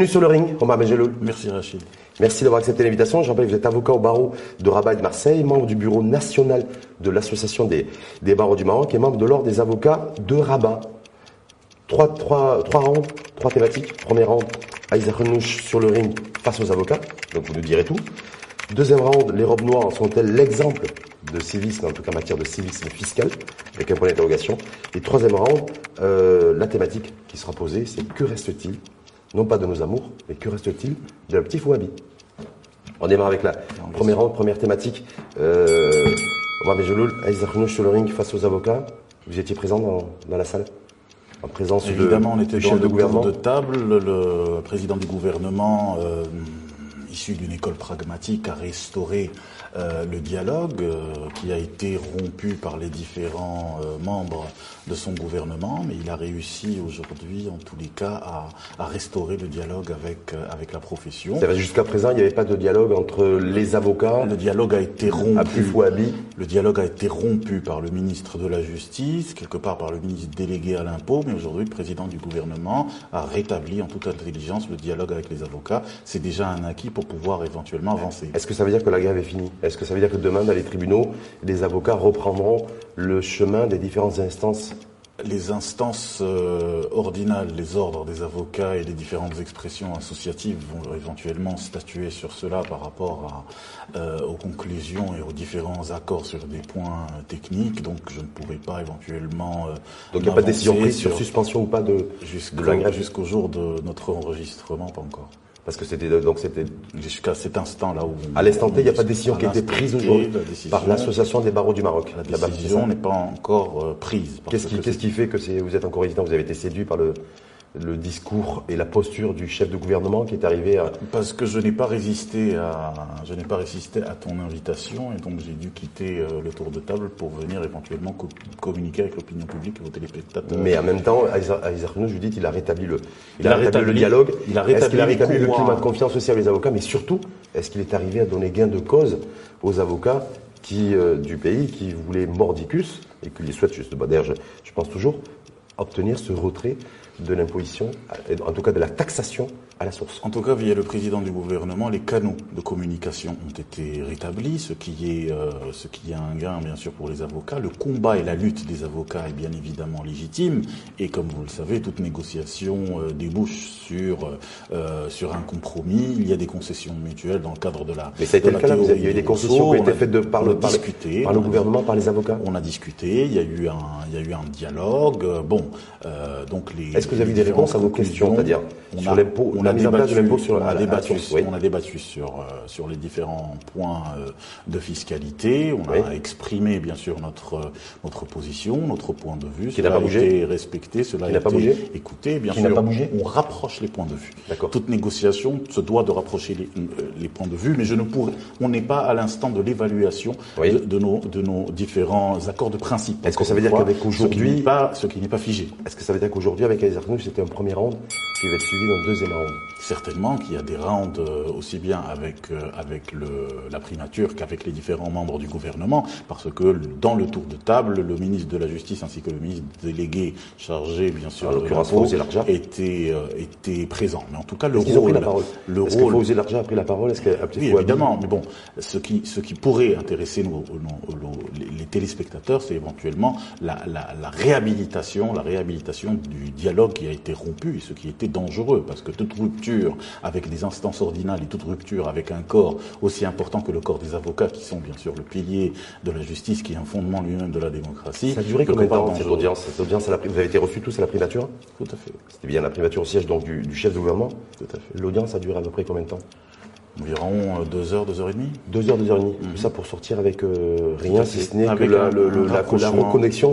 Bienvenue sur le ring, Omar Benjeloul. Merci Rachid. Merci d'avoir accepté l'invitation. Je rappelle que vous êtes avocat au barreau de Rabat et de Marseille, membre du bureau national de l'Association des, des barreaux du Maroc et membre de l'Ordre des avocats de Rabat. Trois, trois, trois rounds, trois thématiques. Premier round, Aïssa Renouche sur le ring face aux avocats. Donc vous nous direz tout. Deuxième round, les robes noires sont-elles l'exemple de civisme, en tout cas en matière de civisme fiscal, avec un point d'interrogation. Et troisième round, euh, la thématique qui sera posée, c'est que reste-t-il non pas de nos amours, mais que reste-t-il de la petite Fouabi On démarre avec la première ronde, première thématique. Euh, Omar Benjeloul, sur le ring face aux avocats. Vous étiez présent dans, la salle? En présence Évidemment, on était le de gouvernement. de table. Le président du gouvernement, euh, issu d'une école pragmatique, a restauré euh, le dialogue euh, qui a été rompu par les différents euh, membres de son gouvernement, mais il a réussi aujourd'hui, en tous les cas, à, à restaurer le dialogue avec avec la profession. Jusqu'à présent, il n'y avait pas de dialogue entre les avocats. Le dialogue a été rompu. Le dialogue a été rompu par le ministre de la Justice, quelque part par le ministre délégué à l'impôt, mais aujourd'hui, le président du gouvernement a rétabli en toute intelligence le dialogue avec les avocats. C'est déjà un acquis pour pouvoir éventuellement avancer. Est-ce que ça veut dire que la grève est finie? Est-ce que ça veut dire que demain, dans les tribunaux, les avocats reprendront le chemin des différentes instances les instances euh, ordinales, les ordres des avocats et les différentes expressions associatives vont éventuellement statuer sur cela par rapport à, euh, aux conclusions et aux différents accords sur des points techniques. Donc je ne pourrais pas éventuellement. Euh, donc il n'y a pas de décision prise sur, suspension ou pas de, de la grève? Jusqu'au jour de notre enregistrement, pas encore. Parce que c'était donc c'était jusqu'à cet instant-là où à l'instant T, il n'y a pas de décision qui a été prise aujourd'hui par l'association des barreaux du Maroc. La décision n'est pas encore euh, prise. Qu'est-ce qui, qu'est-ce qui fait que vous êtes encore hésitant Vous avez été séduit par le le discours et la posture du chef de gouvernement qui est arrivé à... Parce que je n'ai pas résisté à, je n'ai pas résisté à ton invitation et donc j'ai dû quitter euh, le tour de table pour venir éventuellement communiquer avec l'opinion publique et vos téléspectateurs. Mais en même temps, je dis, il a rétabli le, il, a, rétabli, le dialogue. Il a rétabli, a le climat de confiance aussi avec les avocats, mais surtout, est-ce qu'il est arrivé à donner gain de cause aux avocats qui, euh, du pays qui voulaient mordicus et qui les souhaitent juste, bah, d'ailleurs, je, je pense toujours, obtenir ce retrait de l'imposition, en tout cas de la taxation à la source. En tout cas, via le président du gouvernement, les canaux de communication ont été rétablis, ce qui est, euh, ce qui est un gain bien sûr pour les avocats. Le combat et la lutte des avocats est bien évidemment légitime, et comme vous le savez, toute négociation euh, débouche sur euh, sur un compromis. Il y a des concessions mutuelles dans le cadre de la. Mais ça a été le cas Il y a eu des concessions qui ont été faites de, par, le, par, par le gouvernement, par les avocats. On a discuté. Il y a eu un, il y a eu un dialogue. Bon, donc les. Est-ce que vous avez des réponses à vos questions, c'est-à-dire sur l'impôt, la mise en place de l'impôt sur on a débattu, on a débattu sur euh, sur les différents points euh, de fiscalité. On a exprimé bien sûr notre euh, notre position, notre point de vue. Qui n'a pas bougé. Été respecté. Cela qui pas bougé. Écoutez, bien qui sûr. Pas bougé. On rapproche les points de vue. Toute négociation se doit de rapprocher les, les points de vue, mais je ne pourrais. On n'est pas à l'instant de l'évaluation de, nos de nos différents accords de principe. Est-ce que ça veut dire qu'avec aujourd'hui, ce qui n'est pas figé. Est-ce que ça veut dire qu'aujourd'hui avec les c'était un premier round qui va être suivi d'un deuxième round Certainement qu'il y a des rounds euh, aussi bien avec euh, avec le, la primature qu'avec les différents membres du gouvernement, parce que dans le tour de table, le ministre de la Justice ainsi que le ministre délégué chargé, bien sûr, de était euh, était présent. Mais en tout cas, le rôle, la parole le Est-ce rôle, que a pris la parole? Est-ce que oui, évidemment. Mais bon, ce qui ce qui pourrait intéresser nos, nos, les, téléspectateurs, c'est éventuellement la, la, la réhabilitation, la réhabilitation du dialogue qui a été rompu et ce qui était dangereux, parce que toute rupture avec des instances ordinales et toute rupture avec un corps aussi important que le corps des avocats, qui sont bien sûr le pilier de la justice, qui est un fondement lui-même de la démocratie. Ça a duré combien de temps cette audience, cette audience Vous avez été reçus tous à la primature? Tout à fait. C'était bien la primature au siège donc du, chef de gouvernement? Tout à fait. L'audience a duré à peu près combien de temps? Environ 2 heures, 2 heures et demie Deux heures, deux heures et demie. Tout ça pour sortir avec euh, rien, si ce n'est que la, le- le- la, reconnexion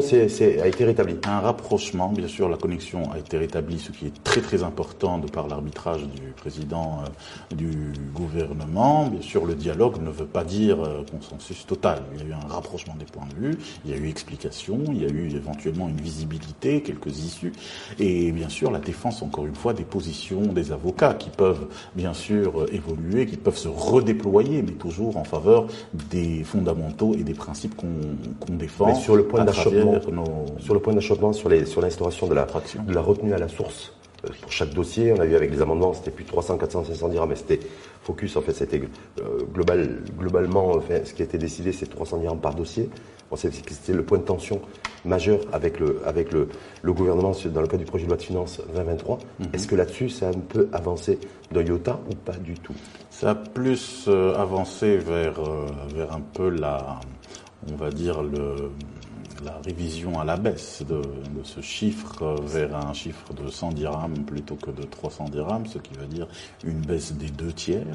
a été rétablie. Un rapprochement, bien sûr, la connexion a été rétablie, ce qui est très très important de par l'arbitrage du président euh, du gouvernement. Bien sûr, le dialogue ne veut pas dire euh, consensus total. Il y a eu un rapprochement des points de vue, il y a eu explication, il y a eu éventuellement une visibilité, quelques issues, et bien sûr la défense, encore une fois, des positions des avocats qui peuvent bien sûr euh, évoluer, qui peuvent se redéployer, mais toujours en faveur des fondamentaux et des principes qu'on défend Mais sur le point d'achoppement, nos sur le point d'achoppement, sur les sur l'instauration de la Traction. de la retenue à la source euh, pour chaque dossier, on a vu avec les amendements, c'était plus 300, 400, 500 dirhams, mais c'était focus en fait, c'était euh, global globalement, enfin, ce qui a été décidé, c'est 300 dirhams par dossier. On sait que c'était le point de tension majeur avec le avec le, le gouvernement dans le cadre du projet de loi de finances 2023. Est-ce que là-dessus, ça a un peu avancé d'un iota ou pas du tout? Ça a plus euh, avancé vers, euh, vers un peu la, on va dire, le, la révision à la baisse de, de ce chiffre euh, vers un chiffre de 100 dirhams plutôt que de 300 dirhams, ce qui veut dire une baisse des deux tiers.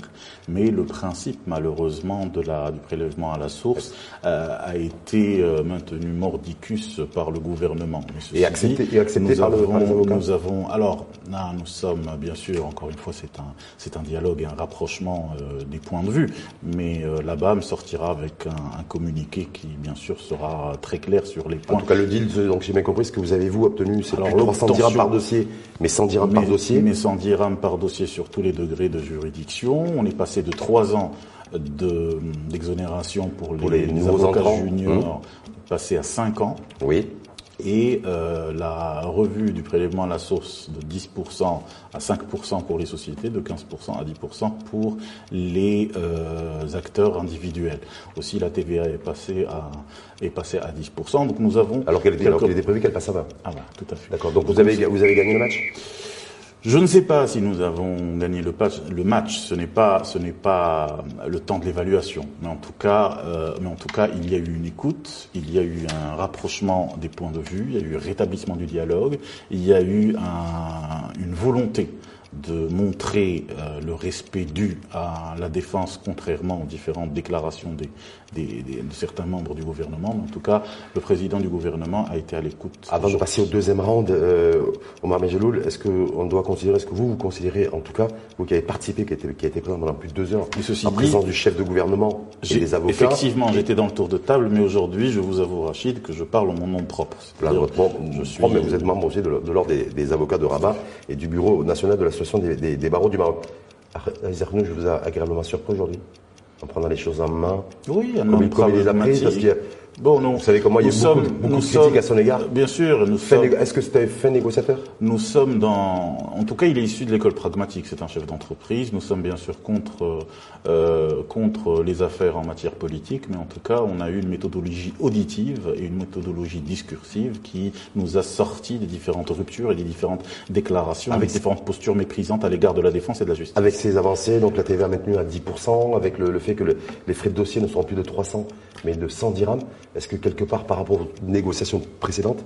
Mais le principe, malheureusement, de la, du prélèvement à la source euh, a été euh, maintenu mordicus par le gouvernement. Mais Et accepté- dit, et accepté nous par le- avons- par nous avons, alors, là, nous sommes, bien sûr, encore une fois, c'est un, c'est un dialogue et un rapprochement euh, des points de vue, mais euh, la BAM sortira avec un, un communiqué qui, bien sûr, sera très clair sur les En points. tout cas, le deal, ce- donc j'ai bien compris, ce que vous avez vous obtenu, c'est Alors, plus de 300 dirhams par dossier, mais 100 dirhams par dossier. mais 100 dirhams par dossier sur tous les degrés de juridiction. On est passé de trois ans de- d'exonération pour, Pour les, les nouveaux avocats entrants. juniors, passé à 5 ans. Oui. Et euh, la revue du prélèvement à la source de 10% à 5% pour les sociétés, de 15% à 10% pour les euh, acteurs individuels. Aussi, la TVA est passée à est passée à 10%. Donc nous avons Alors qu'elle était, alors quelques- qu'il était prévu qu'elle passe à 20. ah voilà, tout à fait. D'accord. Donc vous avez, vous avez gagné le match? Je ne sais pas si nous avons gagné le, match. Ce n'est pas, ce n'est pas le temps de l'évaluation. Mais en tout cas, euh, mais en tout cas, il y a eu une écoute, il y a eu un rapprochement des points de vue, il y a eu un rétablissement du dialogue, il y a eu un- une volonté de montrer euh, le respect dû à la défense, contrairement aux différentes déclarations des, des- des- de certains membres du gouvernement. Mais en tout cas, le président du gouvernement a été à l'écoute. Avant de passer au deuxième round, euh, Omar Mejeloul, est-ce qu'on doit considérer, est-ce que vous, vous considérez, en tout cas, vous qui avez participé, qui a été, qui a été présent pendant plus de deux heures, ceci en dit, présence du chef de gouvernement et des avocats, Effectivement, j'étais dans le tour de table, mais aujourd'hui, je vous avoue, Rachid, que je parle en mon nom propre. Là, C'est-à-dire, votre membre- je suis- mais vous êtes membre aussi de, l'ordre des, des avocats de Rabat et du bureau national de l'association des, des- des barreaux du Maroc. Aziz Arnaud, je vous ai agréablement surpris aujourd'hui, en prenant les choses en main, Oui, un comme, comme il les a prises, parce qu'il y a- Bon, non. vous savez comment il y a beaucoup, sommes- de- beaucoup nous de critiques sommes- à son égard. Bien sûr, nous sommes, Est-ce que c'était fin négociateur? Nous sommes dans. En tout cas, il est issu de l'école pragmatique. C'est un chef d'entreprise. Nous sommes bien sûr contre euh, contre les affaires en matière politique, mais en tout cas, on a eu une méthodologie auditive et une méthodologie discursive qui nous a sorti des différentes ruptures et des différentes déclarations, Avec- avec différentes postures méprisantes à l'égard de la défense et de la justice. Avec ces avancées, donc la TVA maintenue à 10%, avec le, le fait que le- les frais de dossier ne seront plus de 300, mais de 100 dirhams, est-ce que quelque part, par rapport aux négociations précédentes,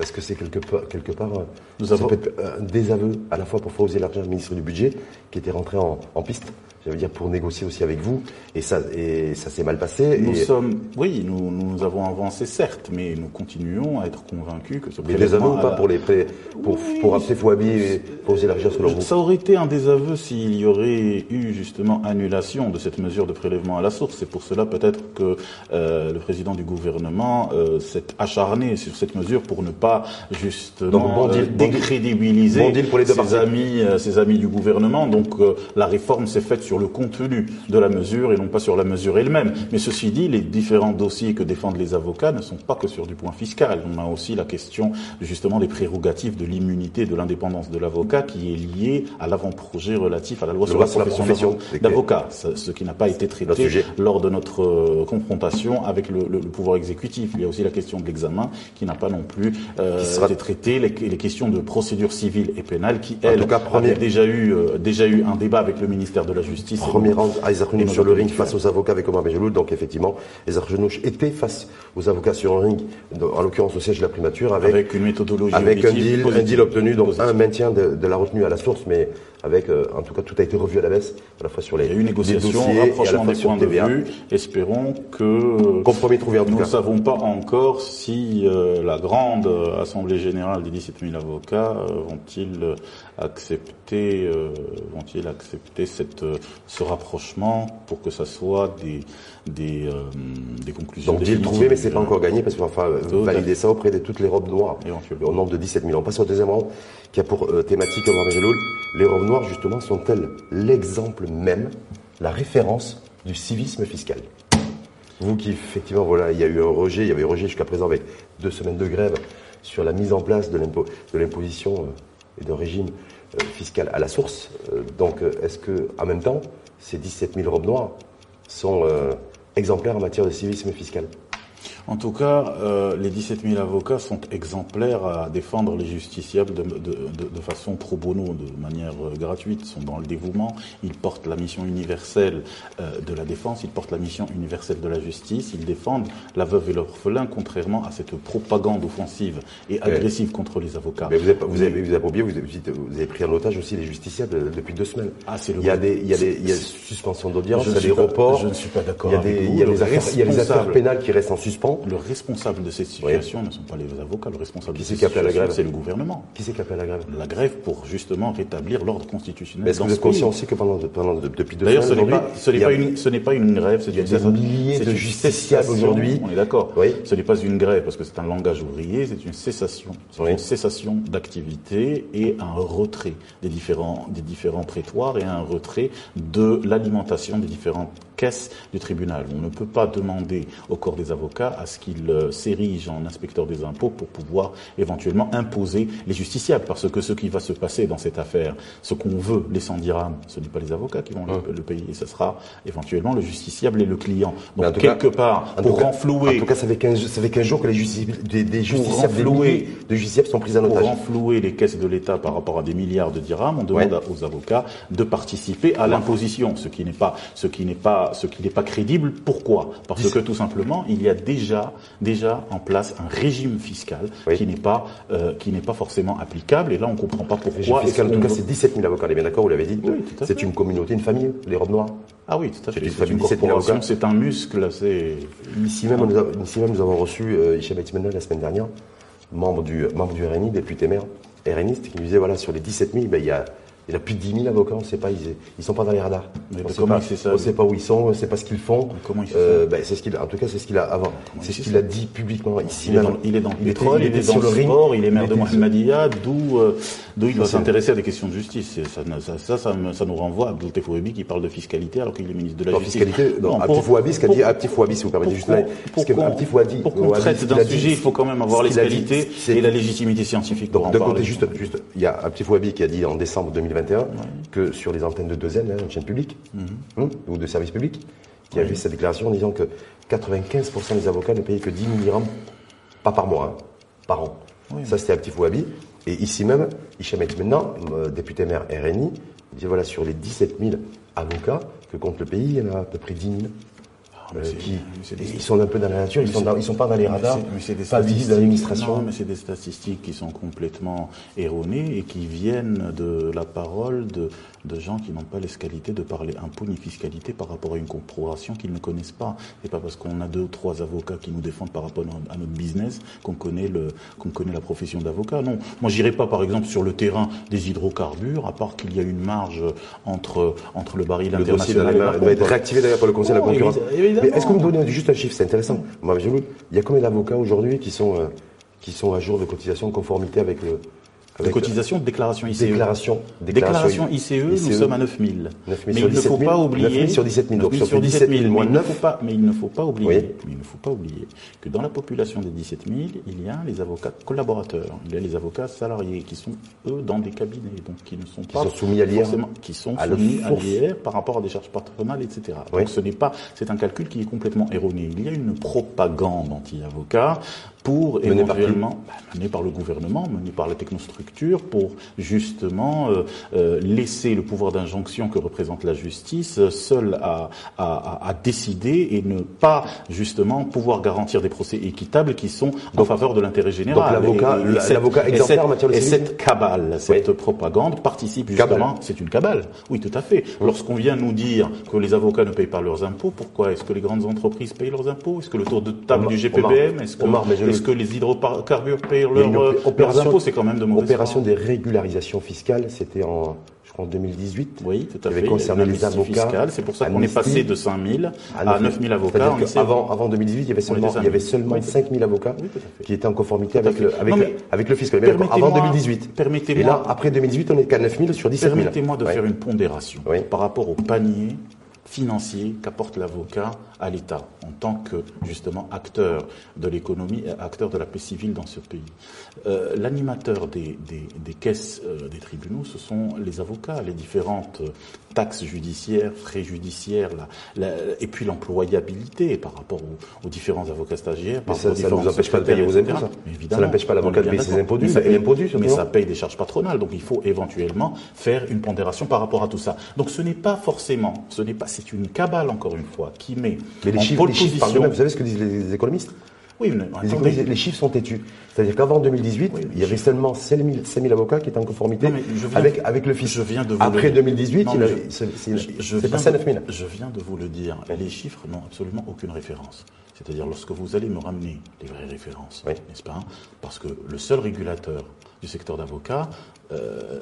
est-ce que c'est quelque part, quelque part euh, Nous ça avons- peut être un désaveu à la fois pour Fawzi Larger, le ministre du Budget, qui était rentré en, en piste, j'allais dire pour négocier aussi avec vous, et ça, et ça s'est mal passé. Nous et, sommes, oui, nous, nous avons avancé certes, mais nous continuons à être convaincus que ce mais désaveu ou pas pour les prêts, pour, Oui, pour Abdel Fouabi et Fawzi Larger selon vous Ça aurait été un désaveu s'il y aurait eu justement annulation de cette mesure de prélèvement à la source. C'est pour cela peut-être que euh, le président du gouvernement euh, s'est acharné sur cette mesure pour ne pas justement Donc, bon deal, euh, bon deal. décrédibiliser Bon deal pour les deux ses parties. amis, ses amis du gouvernement. Donc euh, la réforme s'est faite sur le contenu de la mesure et non pas sur la mesure elle-même. Mais ceci dit, les différents dossiers que défendent les avocats ne sont pas que sur du point fiscal. On a aussi la question justement des prérogatives de l'immunité de l'indépendance de l'avocat qui est liée à l'avant-projet relatif à la loi Le sur la profession profession. d'avo- d'avocat, ce qui n'a pas été traité lors de notre euh, confrontation avec le, le- le pouvoir exécutif. Il y a aussi la question de l'examen qui n'a pas non plus euh, sera- de traiter les, les questions de procédure civile et pénale qui, elles, tout cas, premier- avaient déjà eu, euh, déjà eu un débat avec le ministère de la Justice. Premier Renouch nos sur le ring face aux avocats avec Omar Benjeloul. Donc effectivement, Isaac Renouch était face aux avocats sur un ring, en l'occurrence au siège de la primature, avec, avec une méthodologie avec un deal, un deal obtenu, donc Positive. un maintien de, de la retenue à la source, mais avec, euh, en tout cas, tout a été revu à la baisse, à la fois sur les, Il y a eu négociation, à rapprochement des points de vue. Espérons que Compromis trouvé en tout nous ne savons pas encore si euh, la grande euh, assemblée générale des 17 000 avocats euh, vont-ils euh, accepter, vont-ils accepter cette, ce rapprochement pour que ça soit des des, des conclusions. Donc deal trouvé, mais c'est pas encore gagné parce qu'il va falloir valider ça auprès de toutes les robes noires. Éventuellement. Au nombre de 17 000. On passe au deuxième round qui a pour thématique Omar Benjeloul. Les robes noires, justement, sont-elles l'exemple même, la référence du civisme fiscal? Vous qui, effectivement, voilà, il y a eu un rejet, il y avait un rejet jusqu'à présent avec deux semaines de grève sur la mise en place de l'impo- de l'imposition euh, et d'un régime euh, fiscal à la source. Euh, donc, est-ce que, en même temps, ces 17 000 robes noires sont exemplaires en matière de civisme fiscal? En tout cas, euh, les 17 000 avocats sont exemplaires à défendre les justiciables de, de, de- de façon pro bono, de manière euh, gratuite, sont dans le dévouement. Ils portent la mission universelle euh, de la défense, ils portent la mission universelle de la justice, ils défendent la veuve et l'orphelin, contrairement à cette propagande offensive et agressive contre les avocats. Mais vous avez, vous avez, vous avez oublié, vous avez, vous avez pris en otage aussi les justiciables depuis deux semaines. Ah, c'est le il y a des, il y a des, il y a d'audience, il y a des reports. je ne suis pas d'accord Il y a des, il y a des affaires, pénales qui restent en suspens. Le responsable de cette situation ne sont pas les avocats, le responsable Qui de cette la situation, grève c'est le gouvernement. Qui c'est qui appelle la grève La grève pour justement rétablir l'ordre constitutionnel. Mais Est-ce que vous êtes conscient pays. aussi que pendant, pendant depuis deux D'ailleurs, ce n'est pas, ce n'est pas une, ce n'est pas une grève, c'est une milliers de justiciables cessation, aujourd'hui. On est d'accord. Oui. Ce n'est pas une grève parce que c'est un langage ouvrier, c'est une cessation, c'est Oui. une cessation d'activité et un retrait des différents, des différents prétoires et un retrait de l'alimentation des différentes caisses du tribunal. On ne peut pas demander au corps des avocats à ce qu'il euh, s'érige en inspecteur des impôts pour pouvoir éventuellement imposer les justiciables. Parce que ce qui va se passer dans cette affaire, ce qu'on veut, les 100 dirhams, ce n'est pas les avocats qui vont le, le payer, ce sera éventuellement le justiciable et le client. Donc cas- quelque part, pour cas- renflouer En tout cas, ça fait 15, ça fait 15 jours que les justiciables, des, des justiciables, renflouer- de justiciables sont pris pour otage. renflouer les caisses de l'État par rapport à des milliards de dirhams, on demande Ouais. à- aux avocats de participer à l'imposition, ce qui n'est pas, ce qui n'est pas, ce qui n'est pas crédible. Pourquoi? Parce que tout simplement, il y a déjà, déjà en place un régime fiscal Oui. qui n'est pas, euh, qui n'est pas forcément applicable. Et là, on comprend pas Régime pourquoi. fiscal, en tout cas, c'est 17 000 avocats, on est bien d'accord, vous l'avez dit. Oui, c'est une communauté, une famille, les robes noires. Ah oui, tout à fait. C'est une C'est famille une de 17 000 corporation, c'est un muscle, c'est. Ici même, nous avons, ici même, nous avons reçu euh, Etimena la semaine dernière, membre du, membre du RNI, député maire RNiste, qui nous disait voilà, sur les 17 000, ben, il y a. Il a plus de 10 000 avocats, on ne sait pas, ils, ils sont pas dans les radars. Mais on de sait sait pas où ils sont, on ne sait pas ce qu'ils font. Comment il sait Euh, ben, c'est ce qu'il, en tout cas, c'est ce qu'il a avant. C'est ce qu'il a dit publiquement ici Il est dans, il est dans le il pétrole, il il est dans sur le ring. sport, il est maire de Mohamedia, d'où euh, il doit s'intéresser à des questions de justice. Ça, ça, ça, ça, me- ça nous renvoie à Abdel Tefouebi qui parle de fiscalité alors qu'il est ministre de la Non, Justice. fiscalité, non, Non, un pour- petit Fouabi, ce qu'a dit, si vous permettez juste qu'on- là. pour qu'on- traite d'un sujet, il faut quand même avoir les qualités et la légitimité scientifique pour Donc d'un côté, juste, il y a un petit Fouabi qui a dit en décembre 2021 que sur les antennes de 2N, hein, une chaîne publique, hein, ou de service public, qui a fait cette déclaration en disant que 95% des avocats ne payaient que 10 000 dirhams, pas par mois, hein, par an. Ça, c'était un petit Fouabi. Et ici même, Hicham maintenant, euh, député maire RNI, il dit voilà, sur les 17 000 avocats que compte le pays, il y en a à peu près 10 000. Mais euh, qui, ils sont un peu dans la nature, ils sont, dans- ils sont pas dans les radars, mais des pas visibles statistiques- dans l'administration. Non, mais c'est des statistiques qui sont complètement erronées et qui viennent de la parole de, de gens qui n'ont pas les qualités de parler impôt ni fiscalité par rapport à une corporation qu'ils ne connaissent pas. C'est pas parce qu'on a deux ou trois avocats qui nous défendent par rapport à notre business qu'on connaît le, qu'on connaît la profession d'avocat. Non. Moi, j'irai pas, par exemple, sur le terrain des hydrocarbures, à part qu'il y a une marge entre, entre le baril Le dossier international et la doit être réactivé d'ailleurs par le Conseil de la Non, concurrence. Évidemment. Est-ce que vous me donnez juste un chiffre C'est intéressant. Il y a combien d'avocats aujourd'hui qui sont, euh, qui sont à jour de cotisation en conformité avec le. De Avec cotisation, de déclaration ICE. Déclaration. Déclaration ICE, nous ICE. sommes à 9 000. 9 000 mais sur il ne 17 faut 000, pas oublier 9 000 sur 17 000, donc 9 000 sur 17 000 moins mais il ne 9. faut pas, mais il ne faut pas oublier, Oui. mais il ne faut pas oublier que dans la population des 17 000, il y a les avocats collaborateurs, il y a les avocats salariés qui sont eux dans des cabinets, donc qui ne sont pas sont soumis à l'IR, qui sont à soumis à l'IR par rapport à des charges patronales, etc. Oui. Donc ce n'est pas, c'est un calcul qui est complètement erroné. Il y a une propagande anti-avocat pour Mené par éventuellement bah, mené par le gouvernement, mené par la technostructure, pour justement euh, euh, laisser le pouvoir d'injonction que représente la justice euh, seul à, à- à- décider et ne pas justement pouvoir garantir des procès équitables qui sont en faveur de l'intérêt général. donc l'avocat- exemplaire cette- en matière de Et cette cabale, cette Oui. propagande participe justement, c'est une cabale. Oui, tout à fait. Lorsqu'on vient nous dire que les avocats ne payent pas leurs impôts, pourquoi Est-ce que les grandes entreprises payent leurs impôts? Est-ce que le tour de table Omar- du GPBM Est-ce que, Omar, mais je le- est-ce que les hydrocarbures payent leurs, euh, impôts C'est quand même de Opération des régularisations fiscales, c'était en, je crois, en 2018. Oui, tout à qui avait fait. concerné les avocats. C'est pour ça qu'on est passé de 5 000 à 9 000 avocats. Qu'avant avant 2018, il y avait seulement, il y avait seulement Oui, tout à 5 000 avocats Oui, qui étaient en conformité avec le, avec, Non, le- mais avec le fisc. Mais d'accord, permettez-moi- avant 2018. permettez-moi- Et là, après 2018, on est qu'à 9 000 sur 17 000. Permettez-moi de Ouais. faire une pondération Oui. par rapport au panier financier qu'apporte l'avocat à l'État en tant que justement acteur de l'économie et acteur de la paix civile dans ce pays. Euh, L'animateur des, des- des caisses euh, des tribunaux, ce sont les avocats, les différentes taxes judiciaires, frais judiciaires, la- la- et puis l'employabilité par rapport aux, aux différents avocats stagiaires. par ça- ne vous empêche pas de payer vos impôts, ça Mais Ça évidemment, n'empêche pas l'avocat de payer ses impôts dus, Mais ça- Mais paye des charges patronales, donc il faut éventuellement faire une pondération par rapport à tout ça. Donc ce n'est pas forcément, ce n'est pas, c'est une cabale encore une fois qui met Mais les en chiffres, les parlent. Vous savez ce que disent les, économistes? Oui, mais les, chiffres sont têtus. C'est-à-dire qu'avant 2018, Oui, il y avait seulement 5 000, 5 000 avocats qui étaient en conformité Non, viens- avec, avec le fisc. je viens de vous Après le- 2018, Non, il mais a- je- c'est passé à de- 9 000. Je viens de vous le dire. Les chiffres n'ont absolument aucune référence. C'est-à-dire lorsque vous allez me ramener les vraies références, Oui. n'est-ce pas? Parce que le seul régulateur du secteur d'avocat, euh,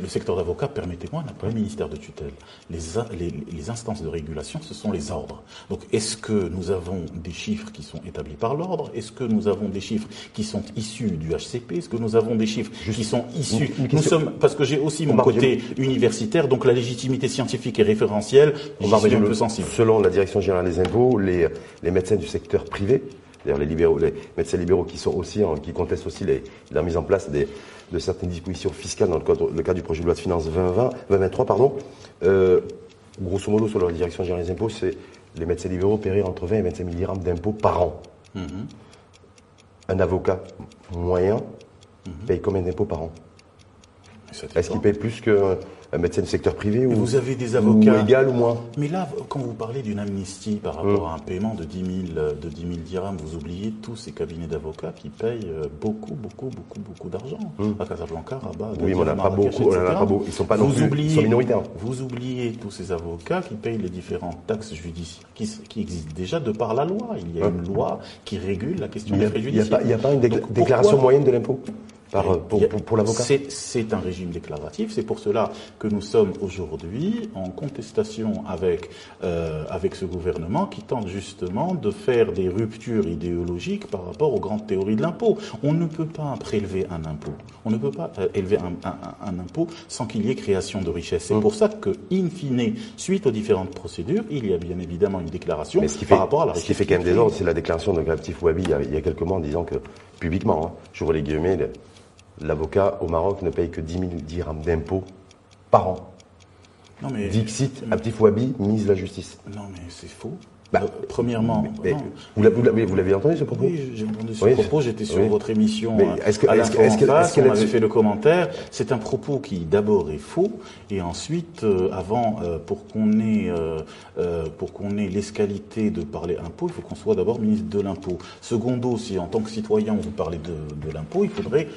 le- secteur d'avocat, permettez-moi, n'a pas un ministère de tutelle. Les, les, les instances de régulation, ce sont les ordres. Donc, est-ce que nous avons des chiffres qui sont établis par l'ordre? Est-ce que nous avons des chiffres qui sont issus du HCP Est-ce que nous avons des chiffres qui sont issus une Nous sommes, parce que j'ai aussi mon côté universitaire, donc la légitimité scientifique et référentielle, Omar suis un peu sensible. Selon la Direction générale des impôts, les, les médecins du secteur privé, d'ailleurs les libéraux, les médecins libéraux qui sont aussi, en- qui contestent aussi les- la mise en place des- de certaines dispositions fiscales dans le cadre, le cadre du projet de loi de finances 2020, 2023, pardon, euh, grosso modo, selon la Direction générale des impôts, c'est les médecins libéraux paieraient entre 20 et 25 000 dirhams d'impôts par an. Mhm. Un avocat moyen paye combien d'impôts par an? Est-ce qu'il paye plus qu'un un médecin du secteur privé Mais ou, vous avez des ou avocats. égal ou moins Mais là, quand vous parlez d'une amnistie par Mm. rapport à un paiement de 10 000, euh, de 10 000 dirhams, vous oubliez tous ces cabinets d'avocats qui payent euh, beaucoup, beaucoup, beaucoup, beaucoup d'argent. À Casablanca, Rabat, Mm. Oui, mais on n'en a pas beaucoup, on en a etc. pas beaucoup. Ils sont pas non vous plus- ils oubliez, sont minoritaires. Vous oubliez tous ces avocats qui payent les différentes taxes judiciaires qui, existent déjà de par la loi. Il y a Ouais. une loi qui régule la question n'y des frais il y a judiciaires. pas, il y a pas une Donc, déclaration moyenne de l'impôt? Par, euh, pour, pour, pour l'avocat c'est- un régime déclaratif. C'est pour cela que nous sommes aujourd'hui en contestation avec, euh, avec ce gouvernement qui tente justement de faire des ruptures idéologiques par rapport aux grandes théories de l'impôt. On ne peut pas prélever un impôt. On ne peut pas euh, élever un, un- un- un impôt sans qu'il y ait création de richesse. C'est Hum. pour ça que, in fine, suite aux différentes procédures, il y a bien évidemment une déclaration Mais ce qui fait, par rapport à la ce richesse. qui fait quand même des ordres, c'est la déclaration de Graptif Wabi il y, a, il y a quelques mois en disant que, publiquement, hein, j'ouvre les guillemets, le- l'avocat au Maroc ne paye que 10 000 dirhams d'impôts par an. Non, mais, Dixit, Abtif Wabi, ministre de la Justice. non, mais c'est faux. Bah, Euh, premièrement, Mais vous l'avez- entendu ce propos Oui, j'ai entendu ce Oui. propos, j'étais sur Oui. votre émission Mais euh, est-ce que- à est-ce que- l'info est-ce que- en face, est-ce qu'elle on a avait fait le commentaire. C'est un propos qui d'abord est faux et ensuite, euh, avant, euh, pour qu'on ait, pour qu'on ait l'escalité de parler impôt, il faut qu'on soit d'abord ministre de l'impôt. Secondo, si en tant que citoyen vous parlez de, de l'impôt, il faudrait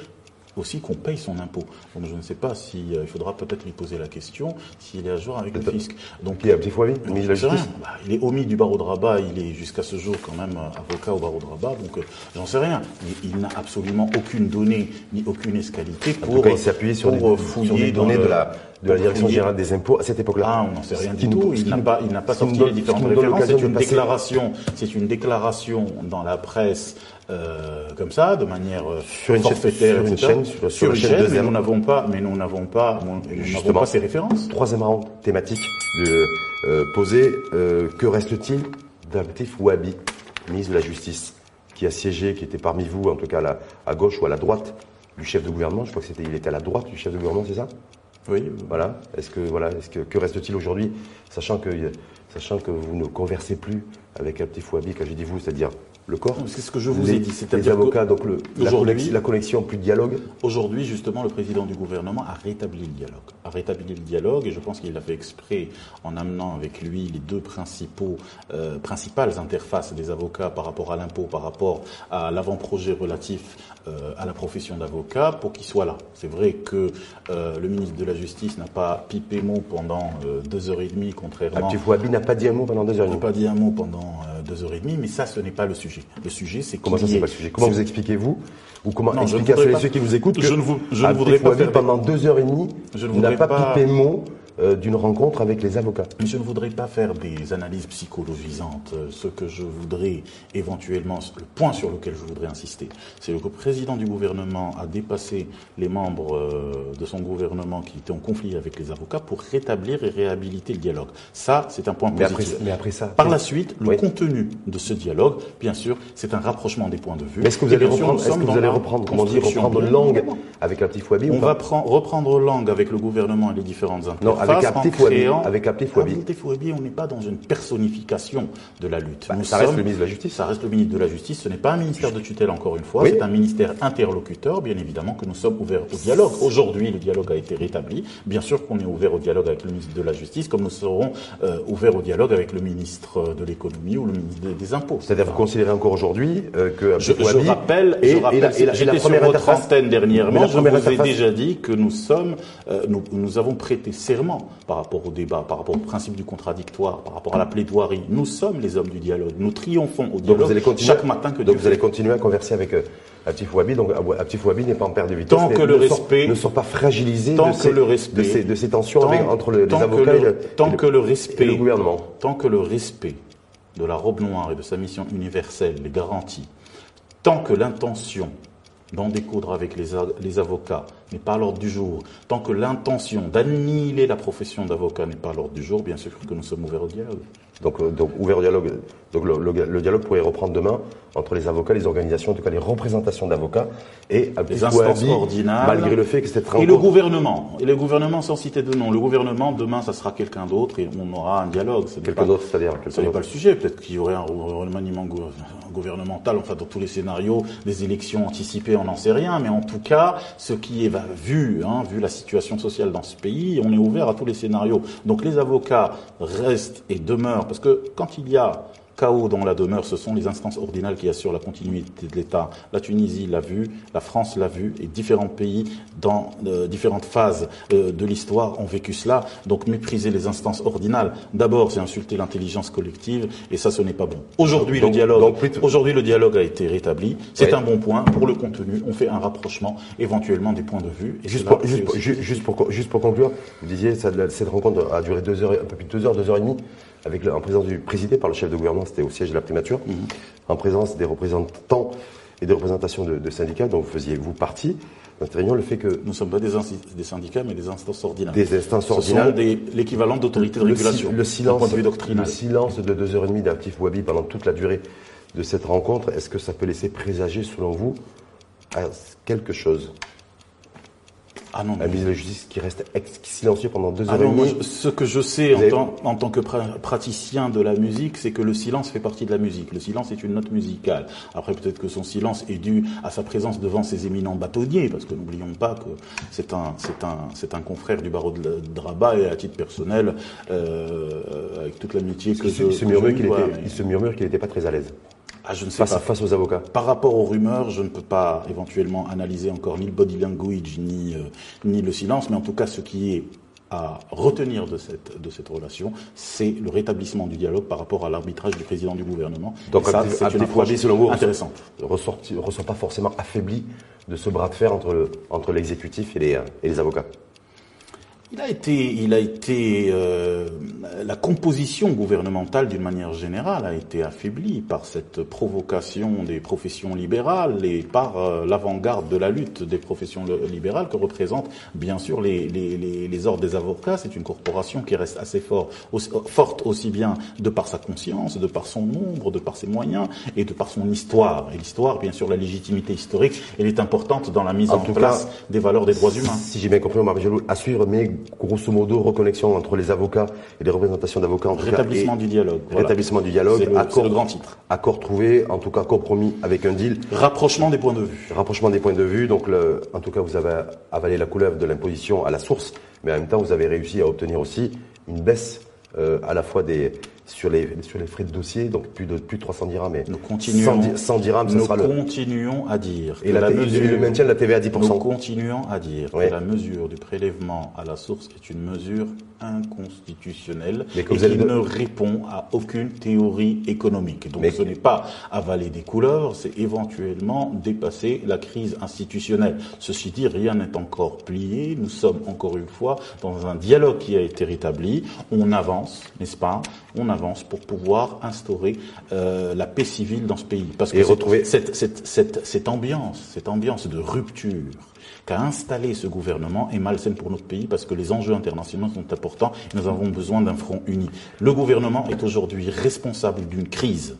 aussi qu'on paye son impôt. Donc je ne sais pas si euh, il faudra peut-être lui poser la question s'il est à jour avec le fisc. Donc non, ministre de j'en la sais Justice rien. Bah, il est omis du barreau de Rabat, il est jusqu'à ce jour quand même euh, avocat au barreau de Rabat, donc euh, j'en sais rien. Il, il n'a absolument aucune donnée ni aucune escalité En pour, tout cas, il s'appuie sur, pour, des, euh, fouiller sur des données le- de la, de la Direction générale des impôts à cette époque-là. Ah, on n'en sait rien du tout. Il n'a pas, il n'a pas sorti les différentes références. C'est une déclaration, c'est une déclaration dans la presse euh, comme ça, de manière euh, Sur une chaîne- sur une chaîne, sur- une chaîne chaîne, mais nous n'avons pas, mais nous n'avons pas, nous pas ces références. Troisième round thématique de, euh, posé. euh, que reste-t-il d'Abtif Wabi, ministre de la Justice, qui a siégé, qui était parmi vous, en tout cas à, la- à gauche ou à la droite du chef de gouvernement? Je crois que c'était, il était à la droite du chef de gouvernement, c'est ça? Oui. Voilà. Est-ce que voilà, est-ce que que reste-t-il aujourd'hui, sachant que sachant que vous ne conversez plus avec Abtif Wabi, quand je dis vous, c'est-à-dire le corps. C'est ce que je vous les, ai dit. Les avocats, donc le, la, connexion, la connexion, plus de dialogue. Aujourd'hui, justement, le président du gouvernement a rétabli le dialogue. A rétabli le dialogue, et je pense qu'il l'a fait exprès en amenant avec lui les deux principaux, euh, principales interfaces des avocats par rapport à l'impôt, par rapport à l'avant-projet relatif euh, à la profession d'avocat, pour qu'il soit là. C'est vrai que euh, le ministre de la Justice n'a pas pipé mot pendant deux heures et demie, contrairement. Ah, Fouabi n'a pas dit un mot pendant deux heures et demie. N'a pas dit un mot pendant deux heures et demie, mais ça, ce n'est pas le sujet. Le sujet, c'est comment ça, c'est pas le sujet? Comment vous expliquez-vous ou comment non, expliquer à ceux, qui vous écoutent que je ne, vous, je ne voudrais pas faire pendant deux heures et demie n'a pas, pas pipé mot euh, d'une rencontre avec les avocats. Mais je ne voudrais pas faire des analyses psychologisantes. Ce que je voudrais éventuellement, le point sur lequel je voudrais insister, c'est que le président du gouvernement a dépassé les membres euh, de son gouvernement qui étaient en conflit avec les avocats pour rétablir et réhabiliter le dialogue. Ça, c'est un point positif. Mais après, mais après ça, par la suite, le oui. contenu de ce dialogue, bien sûr, c'est un rapprochement des points de vue. Est-ce que vous allez reprendre, que vous allez reprendre comment dire, reprendre langue avec un petit Fouabi On va reprendre langue avec le gouvernement et les différentes interfaces. Avec. Abdi Fouabi, on n'est pas dans une personnification de la lutte. Bah, ça reste le ministre de la Justice. Ça reste le ministre de la Justice. Ce n'est pas un ministère de tutelle, encore une fois. Oui. C'est un ministère interlocuteur, bien évidemment, que nous sommes ouverts au dialogue. Aujourd'hui, le dialogue a été rétabli. Bien sûr qu'on est ouvert au dialogue avec le ministre de la Justice, comme nous serons euh, ouverts au dialogue avec le ministre de l'économie ou le ministre des, Impôts. C'est-à-dire, vous considérez encore aujourd'hui euh, que je, je, rappelle, et, je rappelle, j'étais sur votre antenne dernièrement, je vous ai déjà dit que nous sommes, euh, nous, nous avons prêté serment par rapport au débat, par rapport au principe du contradictoire, par rapport à la plaidoirie. Nous sommes les hommes du dialogue. Nous triomphons au dialogue donc vous allez continuer, chaque matin que Donc Dieu vous allez continuer à converser avec euh, Abdi Fouabi. Donc Abdi Fouabi n'est pas en perte de vitesse. Tant que le ne respect, sont, ne sont pas fragilisés tant de, que ces, le respect, de, ces, de ces tensions tant, avec, entre le, les tant avocats que et, le, tant et le, que le respect, et le gouvernement. Tant que le respect de la robe noire et de sa mission universelle est garanti, tant que l'intention d'en découdre avec les, avocats n'est pas à l'ordre du jour, tant que l'intention d'annihiler la profession d'avocat n'est pas à l'ordre du jour, bien sûr que nous sommes ouverts au dialogue. Donc, euh, donc ouvert au dialogue. Donc le, le, le, dialogue pourrait reprendre demain entre les avocats, les organisations, en tout cas les représentations d'avocats et les instances ordinales, malgré le fait que rencontre... et le gouvernement. Et le gouvernement sans citer de nom. Le gouvernement demain, ça sera quelqu'un d'autre et on aura un dialogue. Quelqu'un d'autre, c'est-à-dire Ce n'est pas le sujet. Peut-être qu'il y aurait un remaniement gouvernemental, enfin dans tous les scénarios, des élections anticipées, on n'en sait rien. Mais en tout cas, ce qui est vu, hein, vu la situation sociale dans ce pays, on est ouvert à tous les scénarios. Donc les avocats restent et demeurent parce que quand il y a chaos dans la demeure, ce sont les instances ordinales qui assurent la continuité de l'État. La Tunisie l'a vu, la France l'a vu, et différents pays dans euh, différentes phases euh, de l'histoire ont vécu cela. Donc mépriser les instances ordinales, d'abord, c'est insulter l'intelligence collective, et ça, ce n'est pas bon. Aujourd'hui, le dialogue, aujourd'hui, le dialogue a été rétabli. C'est ouais. un bon point pour le contenu. On fait un rapprochement, éventuellement, des points de vue. Et juste, pour, juste, pour, juste, pour, juste pour conclure, vous disiez, ça, cette rencontre a duré deux heures, un peu plus de deux heures, deux heures et demie avec le, en présence du présidé par le chef de gouvernement, c'était au siège de la primature, mmh. en présence des représentants et des représentations de, de syndicats dont vous faisiez vous partie. Notre réunion, le fait que nous ne sommes pas des, des, syndicats, mais des instances ordinales. Des instances ordinales. Ce sont l'équivalent d'autorité de régulation. Le, le silence, de vue le silence de deux heures et demie d'Actif Wabi pendant toute la durée de cette rencontre, est-ce que ça peut laisser présager, selon vous, à quelque chose? Ah non, un ministre de Justice qui reste silencieux pendant deux ah heures non, et demie. Moi, ce que je sais en, avez... tant, en, tant, que praticien de la musique, c'est que le silence fait partie de la musique. Le silence est une note musicale. Après, peut-être que son silence est dû à sa présence devant ces éminents bâtonniers, parce que n'oublions pas que c'est un, c'est un, c'est un confrère du barreau de, de, Rabat et à titre personnel, euh, avec toute l'amitié que je. Se, se murmure qu'il était, mais... il se murmure qu'il n'était pas très à l'aise. Ah, je ne sais face, pas. face aux avocats. Par rapport aux rumeurs, je ne peux pas éventuellement analyser encore ni le body language ni, euh, ni le silence, mais en tout cas, ce qui est à retenir de cette, de cette relation, c'est le rétablissement du dialogue par rapport à l'arbitrage du président du gouvernement. Donc, Et ça, c'est une approche selon vous, intéressante. ressort, ressort pas forcément affaibli de ce bras de fer entre, le, entre l'exécutif et les, euh, et les avocats. Il a été, il a été, euh, la composition gouvernementale d'une manière générale a été affaiblie par cette provocation des professions libérales et par euh, l'avant-garde de la lutte des professions le- libérales que représentent bien sûr les, les, les, les ordres des avocats. C'est une corporation qui reste assez fort, aussi- forte aussi bien de par sa conscience, de par son nombre, de par ses moyens et de par son histoire. Et l'histoire, bien sûr, la légitimité historique, elle est importante dans la mise En en, tout place des valeurs des droits humains. Si j'ai bien compris, Bejelou, à suivre, mais grosso modo, reconnexion entre les avocats et les représentations d'avocats. Rétablissement du dialogue. Rétablissement du dialogue. C'est le, grand titre. Accord trouvé, en tout cas compromis avec un deal. Rapprochement des points de vue. Rapprochement des points de vue. Donc, le, en tout cas, vous avez avalé la couleuvre de l'imposition à la source, mais en même temps, vous avez réussi à obtenir aussi une baisse euh, à la fois des, sur les, sur les frais de dossier, donc plus de, plus de 300 dirhams. Mais nous continuons, 100, dirhams, ce nous sera continuons à dire. Et, la, mesure, le maintien de la TVA à 10%. Nous continuons à dire que la mesure du prélèvement à la source est une mesure inconstitutionnelle et qui ne répond à aucune théorie économique. Donc ce n'est pas avaler des couleurs, c'est éventuellement dépasser la crise institutionnelle. Ceci dit, rien n'est encore plié. Nous sommes encore une fois dans un dialogue qui a été rétabli. On avance, n'est-ce pas? On avance pour pouvoir instaurer euh, la paix civile dans ce pays. Parce que retrouver cette, cette, cette, cette ambiance, cette ambiance de rupture qu'a installé ce gouvernement est malsaine pour notre pays parce que les enjeux internationaux sont importants nous avons besoin d'un front uni. Le gouvernement est aujourd'hui responsable d'une crise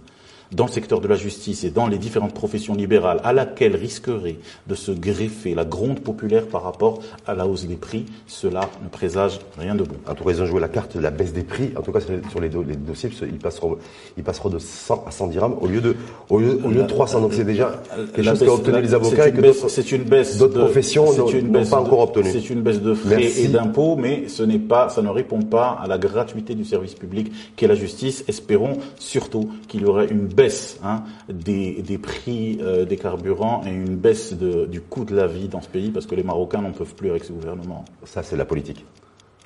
dans le secteur de la justice et dans les différentes professions libérales à laquelle risquerait de se greffer la gronde populaire par rapport à la hausse des prix, cela ne présage rien de bon. En tout cas, ils ont joué la carte de la baisse des prix. En tout cas, sur les, dossiers, ils passeront, ils passeront de 100 à 100 dirhams au lieu de, au lieu, de 300. Donc c'est déjà quelque chose qu'ont obtenu les avocats et que c'est une baisse d'autres professions n'ont pas encore obtenu. C'est une baisse de frais et d'impôts, mais ce n'est pas, ça ne répond pas à la gratuité du service public qu'est la justice. Espérons surtout qu'il y aurait une baisse baisse hein, des, des, prix euh, des carburants et une baisse de, du coût de la vie dans ce pays parce que les Marocains n'en peuvent plus avec ce gouvernement. Ça, c'est la politique.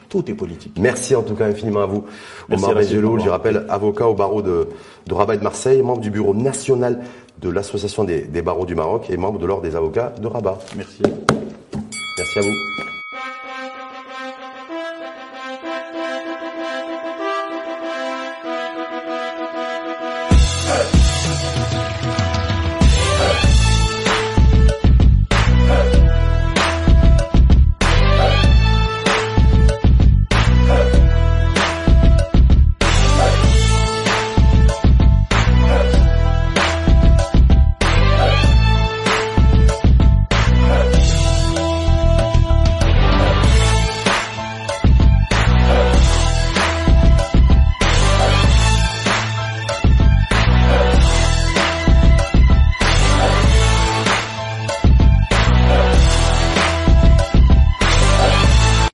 Tout est politique. Merci en tout cas infiniment à vous. Omar Benjelou, je rappelle, avocat au barreau de, de Rabat et de Marseille, membre du bureau national de l'Association des, des barreaux du Maroc et membre de l'Ordre des avocats de Rabat. Merci. Merci à vous.